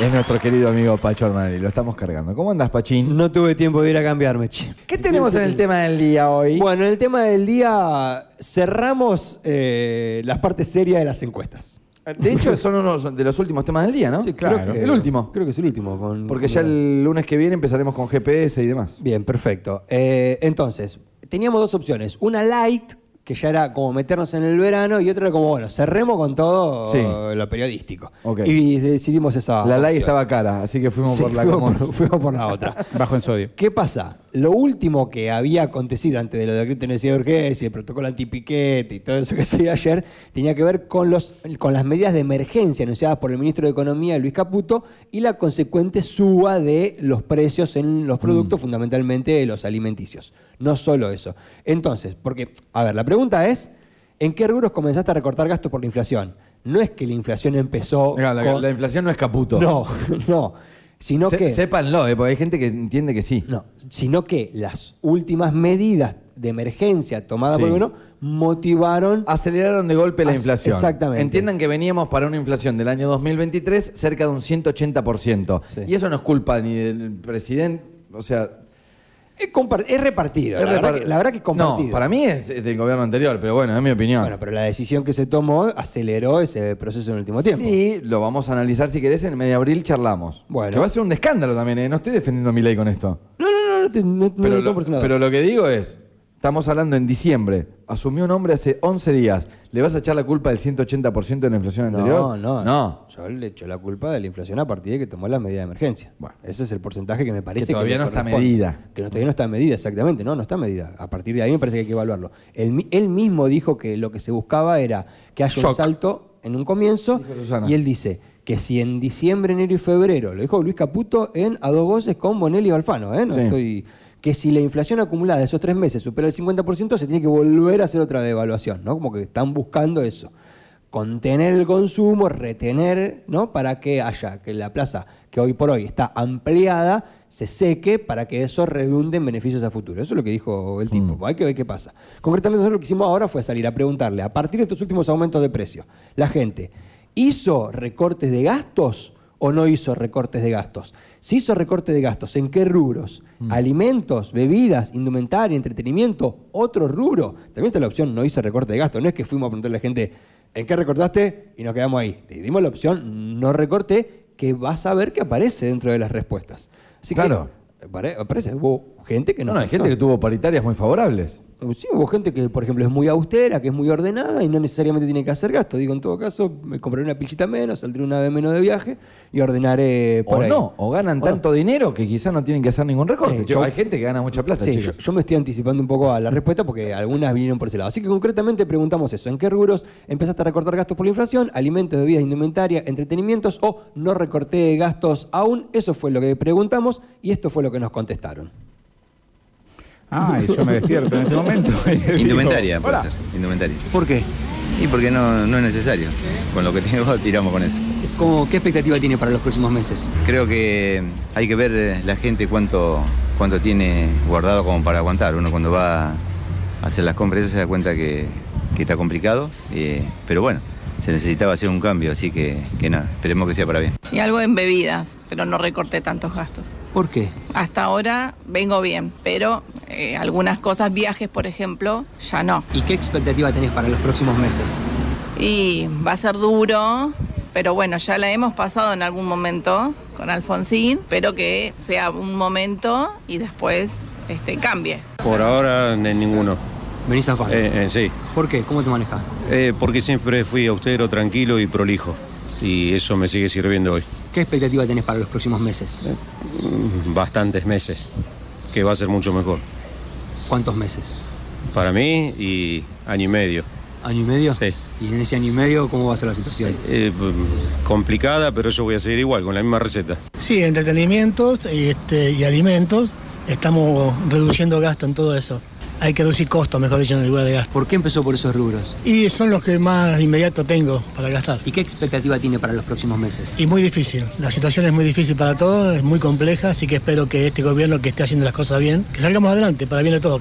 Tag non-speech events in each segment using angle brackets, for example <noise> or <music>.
Es nuestro querido amigo Pacho Armanelli, lo estamos cargando. ¿Cómo andas, Pachín? No tuve tiempo de ir a cambiarme, che. ¿Qué tenemos en el tema del día hoy? Bueno, en el tema del día cerramos eh, las partes serias de las encuestas. De hecho, son unos de los últimos temas del día, ¿no? Sí, claro. Creo que- el último. Creo que es el último. con- Porque ya el lunes que viene empezaremos con GPS y demás. Bien, perfecto. Eh, entonces, teníamos dos opciones. Una light, que ya era como meternos en el verano, y otra era como, bueno, cerremos con todo Sí. lo periodístico. Y decidimos esa. La opción. estaba cara, así que fuimos Sí, por la fuimos común. por, fuimos por la otra. <laughs> Bajo en sodio. ¿Qué pasa? Lo último que había acontecido antes de lo de de necesidad de urgencia, el protocolo antipiquete y todo eso que <laughs> se dio ayer, tenía que ver con, los, con las medidas de emergencia anunciadas por el ministro de Economía, Luis Caputo, y la consecuente suba de los precios en los productos, fundamentalmente los alimenticios. No solo eso. Entonces, porque, a ver, la pregunta es, ¿en qué rubros comenzaste a recortar gastos por la inflación? No es que la inflación empezó... La, con- la inflación no es caputo. No, <laughs> no. Sino Se- que... Sépanlo, eh, porque hay gente que entiende que sí. No, sino que las últimas medidas de emergencia tomadas Sí. por el gobierno motivaron Aceleraron de golpe la inflación. exactamente. Entiendan que veníamos para una inflación del año 2023 cerca de un 180%. Sí. Y eso no es culpa ni del presidente, o sea... es, es repartido. es la, verdad que, la verdad que es compartido. No, para mí es del gobierno anterior, pero bueno, es mi opinión. Bueno, pero la decisión que se tomó aceleró ese proceso en el último tiempo. Sí, lo vamos a analizar si querés. En medio abril charlamos. Bueno. Que va a ser un escándalo también, ¿eh? No estoy defendiendo a mi ley con esto. No, no, no, no, te- no, lo, pero lo que digo es, estamos hablando en diciembre. Asumió un hombre hace 11 días. ¿Le vas a echar la culpa del 180% de la inflación anterior? No, no, No. Yo le echo la culpa de la inflación a partir de que tomó la medida de emergencia. Bueno. ese es el porcentaje que me parece Que todavía le no está medida. Que no, todavía no está medida, exactamente. No, no está medida. A partir de ahí me parece que hay que evaluarlo. Él, mi- él mismo dijo que lo que se buscaba era que haya un salto en un comienzo. Y él dice que si en diciembre, enero y febrero, lo dijo Luis Caputo en a dos voces con Bonelli y Alfano, ¿eh? No Sí. estoy que si la inflación acumulada de esos tres meses supera el 50%, se tiene que volver a hacer otra devaluación, ¿no? Como que están buscando eso. Contener el consumo, retener, ¿no? Para que haya, que la plaza que hoy por hoy está ampliada, se seque para que eso redunde en beneficios a futuro. Eso es lo que dijo el tipo. Hay que ver qué pasa. Concretamente, nosotros lo que hicimos ahora fue salir a preguntarle, a partir de estos últimos aumentos de precios, la gente, ¿hizo recortes de gastos o no hizo recortes de gastos? Si hizo recortes de gastos, ¿en qué rubros? Alimentos, bebidas, indumentaria, entretenimiento, otro rubro. También está la opción, no hice recorte de gastos. No es que fuimos a preguntarle a la gente, ¿en qué recortaste? Y nos quedamos ahí. Le dimos la opción, no recorte, que vas a ver que aparece dentro de las respuestas. Así Claro. que apare- aparece, hubo gente que no. No, no, hay gente que tuvo paritarias muy favorables. Sí, hubo gente que, por ejemplo, es muy austera, que es muy ordenada y no necesariamente tiene que hacer gasto. Digo, en todo caso, me compraré una pillita menos, saldré una vez menos de viaje y ordenaré por o ahí. no, o ganan O no. tanto dinero que quizás no tienen que hacer ningún recorte. Eh, Yo- hay gente que gana mucha plata, Sí, yo me estoy anticipando un poco a la respuesta porque algunas vinieron por ese lado. Así que concretamente preguntamos eso. ¿En qué rubros empezaste a recortar gastos por la inflación? Alimentos, bebidas, indumentaria, entretenimientos o no recorté gastos aún? Eso fue lo que preguntamos y esto fue lo que nos contestaron. Ah, y yo me despierto en este momento. y digo, Indumentaria, puede ser. Indumentaria. ¿Por qué? Y porque no, no es necesario. Con lo que tengo, <laughs> tiramos con eso. ¿Cómo, ¿Qué expectativa tiene para los próximos meses? Creo que hay que ver eh, la gente cuánto, cuánto tiene guardado como para aguantar. Uno cuando va a hacer las compras se da cuenta que, que está complicado. eh, pero bueno, se necesitaba hacer un cambio, así que, que nada, esperemos que sea para bien. Y algo en bebidas, pero no recorté tantos gastos. ¿Por qué? Hasta ahora vengo bien, pero eh, algunas cosas, viajes por ejemplo, ya no. ¿Y qué expectativa tenés para los próximos meses? Y va a ser duro, pero bueno, ya la hemos pasado en algún momento con Alfonsín, pero que sea un momento y después este, cambie. Por ahora, en ninguno. Venís a. Eh, eh, sí, ¿Por qué? ¿Cómo te manejas? Eh, porque siempre fui austero, tranquilo y prolijo. Y eso me sigue sirviendo hoy. ¿Qué expectativa tenés para los próximos meses? Mm, Bastantes meses, que va a ser mucho mejor. ¿Cuántos meses? Para mí y año y medio. ¿Año y medio? Sí. ¿Y en ese año y medio cómo va a ser la situación? Eh, complicada, pero yo voy a seguir igual, con la misma receta. Sí, entretenimientos este, y alimentos. Estamos reduciendo gasto en todo eso. Hay que reducir costos, mejor dicho, en el lugar de gasto. ¿Por qué empezó por esos rubros? Y son los que más inmediato tengo para gastar. ¿Y qué expectativa tiene para los próximos meses? Y muy difícil. La situación es muy difícil para todos, es muy compleja, así que espero que este gobierno que esté haciendo las cosas bien, que salgamos adelante para bien de todos.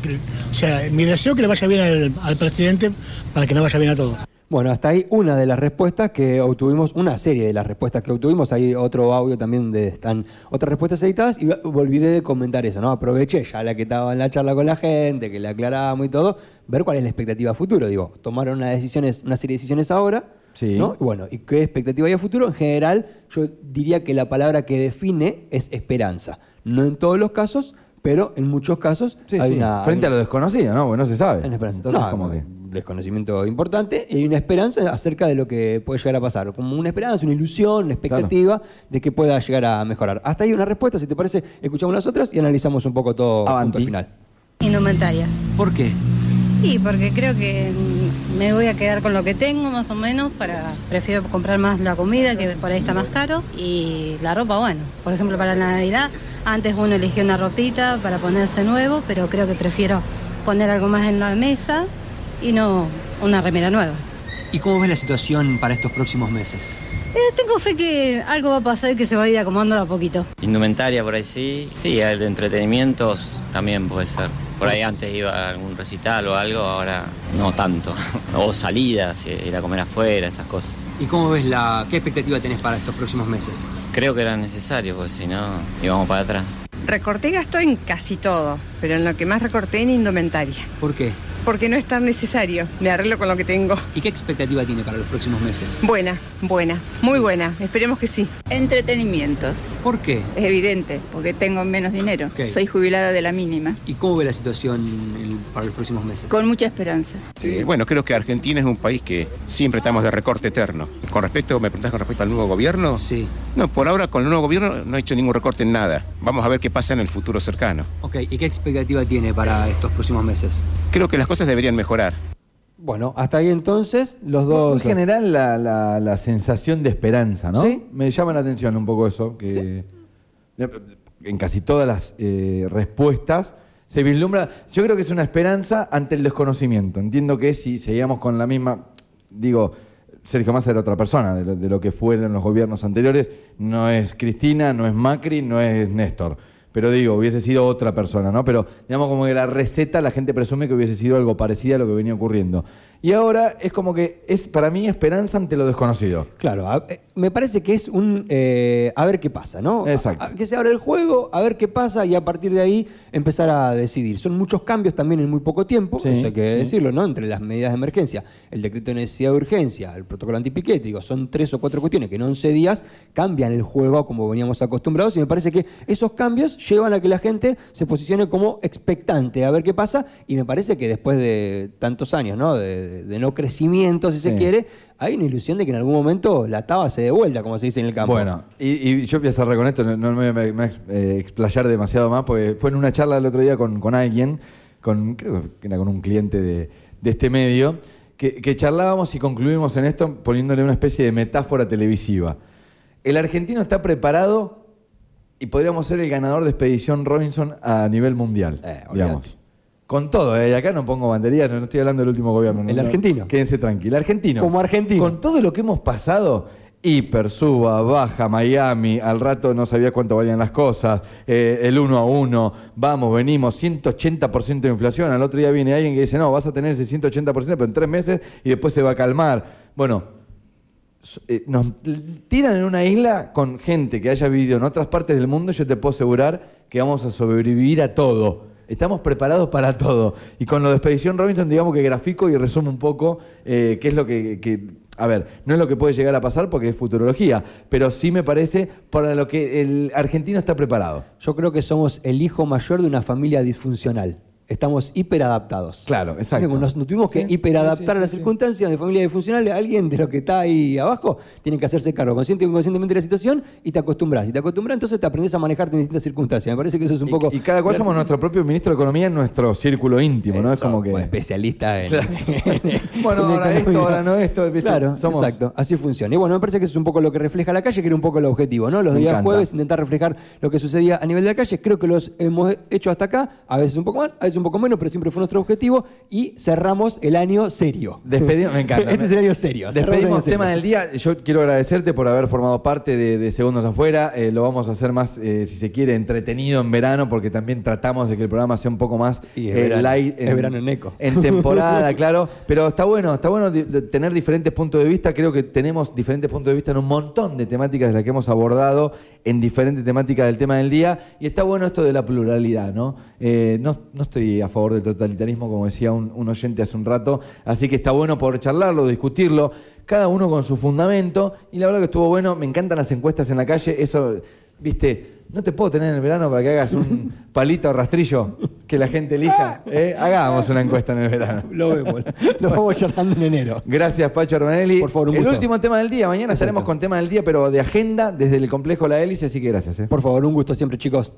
O sea, mi deseo es que le vaya bien al, al presidente para que no vaya bien a todos. Bueno, hasta ahí una de las respuestas que obtuvimos, una serie de las respuestas que obtuvimos. Hay otro audio también donde están otras respuestas editadas y olvidé de comentar eso, ¿no? Aproveché ya la que estaba en la charla con la gente, que le aclaramos y todo, ver cuál es la expectativa a futuro. Digo, tomaron una, decisiones, una serie de decisiones ahora, Sí. ¿no? Y bueno, ¿y qué expectativa hay a futuro? En general, yo diría que la palabra que define es esperanza. No en todos los casos, pero en muchos casos Sí, hay sí. una... Frente hay a lo desconocido, ¿no? Porque no se sabe. una esperanza. Entonces, No, como que... desconocimiento importante y hay una esperanza acerca de lo que puede llegar a pasar. Como una esperanza, una ilusión, una expectativa de que pueda llegar a mejorar. Hasta ahí una respuesta, si te parece, escuchamos las otras y analizamos un poco todo Avanti. punto al final. Indumentaria. ¿Por qué? Sí, porque creo que me voy a quedar con lo que tengo más o menos para prefiero comprar más la comida que por ahí está más caro y la ropa bueno, por ejemplo para la Navidad antes uno elegía una ropita para ponerse nuevo, pero creo que prefiero poner algo más en la mesa y no una remera nueva. ¿Y cómo ves la situación para estos próximos meses? Eh, tengo fe que algo va a pasar y que se va a ir acomodando de a poquito. Indumentaria por ahí sí. Sí, el de entretenimientos también puede ser. Por ahí antes iba a algún recital o algo, ahora no tanto. <laughs> O salidas, ir a comer afuera, esas cosas. ¿Y cómo ves la... qué expectativa tenés para estos próximos meses? Creo que era necesario, porque si no íbamos para atrás. Recorté gasto en casi todo, pero en lo que más recorté en indumentaria. ¿Por qué? Porque no es tan necesario. Me arreglo con lo que tengo. ¿Y qué expectativa tiene para los próximos meses? Buena, buena, muy buena. Esperemos que sí. Entretenimientos. ¿Por qué? Es evidente, porque tengo menos dinero. Soy jubilada de la mínima. ¿Y cómo ve la situación en- para los próximos meses? Con mucha esperanza. Eh, bueno, creo que Argentina es un país que siempre estamos de recorte eterno. Con respecto, me preguntás con respecto al nuevo gobierno. Sí. No, por ahora con el nuevo gobierno no ha hecho ningún recorte en nada. Vamos a ver qué pasa en el futuro cercano. Ok, ¿y qué expectativa tiene para estos próximos meses? Creo que las cosas deberían mejorar. Bueno, hasta ahí entonces los En dos... general, la, la- la sensación de esperanza, ¿no? Sí. Me llama la atención un poco eso, que en casi todas las eh, respuestas se vislumbra. Yo creo que es una esperanza ante el desconocimiento. Entiendo que si seguíamos con la misma. Digo, Sergio Massa era otra persona de lo, de lo que fueron los gobiernos anteriores. No es Cristina, no es Macri, no es Néstor. Pero digo, hubiese sido otra persona, ¿no? Pero digamos como que la receta la gente presume que hubiese sido algo parecido a lo que venía ocurriendo. Y ahora es como que es para mí esperanza ante lo desconocido. Claro, a- eh, me parece que es un eh, a ver qué pasa, ¿no? Exacto. A- a- que se abra el juego, a ver qué pasa y a partir de ahí empezar a decidir. Son muchos cambios también en muy poco tiempo, Sí, eso hay que sí. decirlo, ¿no? Entre las medidas de emergencia, el decreto de necesidad de urgencia, el protocolo antipiquete, digo, son tres o cuatro cuestiones que en 11 días cambian el juego como veníamos acostumbrados y me parece que esos cambios llevan a que la gente se posicione como expectante a ver qué pasa y me parece que después de tantos años, ¿no? De, de no crecimiento, si se quiere, hay una ilusión de que en algún momento la taba se dé vuelta, como se dice en el campo. Bueno, y, y yo voy a cerrar con esto, no, no me voy a, eh, explayar demasiado más, porque fue en una charla el otro día con, con alguien, con, creo que era con un cliente de, de este medio, que, que charlábamos y concluimos en esto poniéndole una especie de metáfora televisiva. El argentino está preparado y podríamos ser el ganador de Expedición Robinson a nivel mundial, digamos. Con todo, ¿eh? acá no pongo banderías, no, no estoy hablando del último gobierno. no, El no. argentino. Quédense tranquilos. Argentino. Como argentino. Con todo lo que hemos pasado, hiper, suba, baja, Miami, al rato no sabía cuánto valían las cosas, eh, el uno a uno, vamos, venimos, 180% de inflación. Al otro día viene alguien que dice, no, vas a tener ese 180%, pero en tres meses y después se va a calmar. Bueno, eh, nos tiran en una isla con gente que haya vivido en otras partes del mundo, yo te puedo asegurar que vamos a sobrevivir a todo. Estamos preparados para todo. Y con lo de Expedición Robinson, digamos que grafico y resumo un poco eh, qué es lo que, que- A ver, no es lo que puede llegar a pasar porque es futurología, pero sí me parece para lo que el argentino está preparado. Yo creo que somos el hijo mayor de una familia disfuncional. Estamos hiperadaptados. Claro, exacto. Nos, nos tuvimos que Sí, hiperadaptar sí, sí, a las sí, sí. circunstancias de familia disfuncional. Alguien de lo que está ahí abajo tiene que hacerse cargo consciente o inconscientemente de la situación y te acostumbras. Y te acostumbras, entonces te aprendes a manejarte en distintas circunstancias. Me parece que eso es un poco. Y cada cual somos nuestro propio ministro de Economía en nuestro círculo íntimo, ¿no? Es como que. especialista en. Claro. <laughs> <laughs> bueno, en ahora esto, ahora no esto. ¿viste? Claro, Somos- exacto, así funciona. Y bueno, me parece que eso es un poco lo que refleja la calle, que era un poco el objetivo, ¿no? Los Me días encanta. jueves intentar reflejar lo que sucedía a nivel de la calle. Creo que los hemos hecho hasta acá, a veces un poco más, a veces un un poco menos, pero siempre fue nuestro objetivo. Y cerramos el año serio. Despedimos, me encanta. <laughs> este es el año serio. el Despedimos serio. tema del día. Yo quiero agradecerte por haber formado parte de, de Segundos Afuera. Eh, lo vamos a hacer más, eh, si se quiere, entretenido en verano, porque también tratamos de que el programa sea un poco más Y es eh, verano. light. Es verano en eco. En temporada, <laughs> claro. Pero está bueno, está bueno tener diferentes puntos de vista. Creo que tenemos diferentes puntos de vista en un montón de temáticas de las que hemos abordado en diferentes temáticas del tema del día. Y está bueno esto de la pluralidad, ¿no? Eh, no, no estoy a favor del totalitarismo, como decía un, un oyente hace un rato. Así que está bueno poder charlarlo, discutirlo, cada uno con su fundamento. Y la verdad que estuvo bueno. Me encantan las encuestas en la calle. Eso, viste, no te puedo tener en el verano para que hagas un <laughs> palito o rastrillo que la gente elija. ¿eh? Hagamos una encuesta en el verano. Lo vemos. Lo vamos charlando en enero. Gracias, Pacho Arbanelli. Por favor, un El gusto. último tema del día. Mañana Exacto. estaremos con tema del día, pero de agenda desde el complejo La Hélice, así que gracias. ¿eh? Por favor, un gusto siempre, chicos.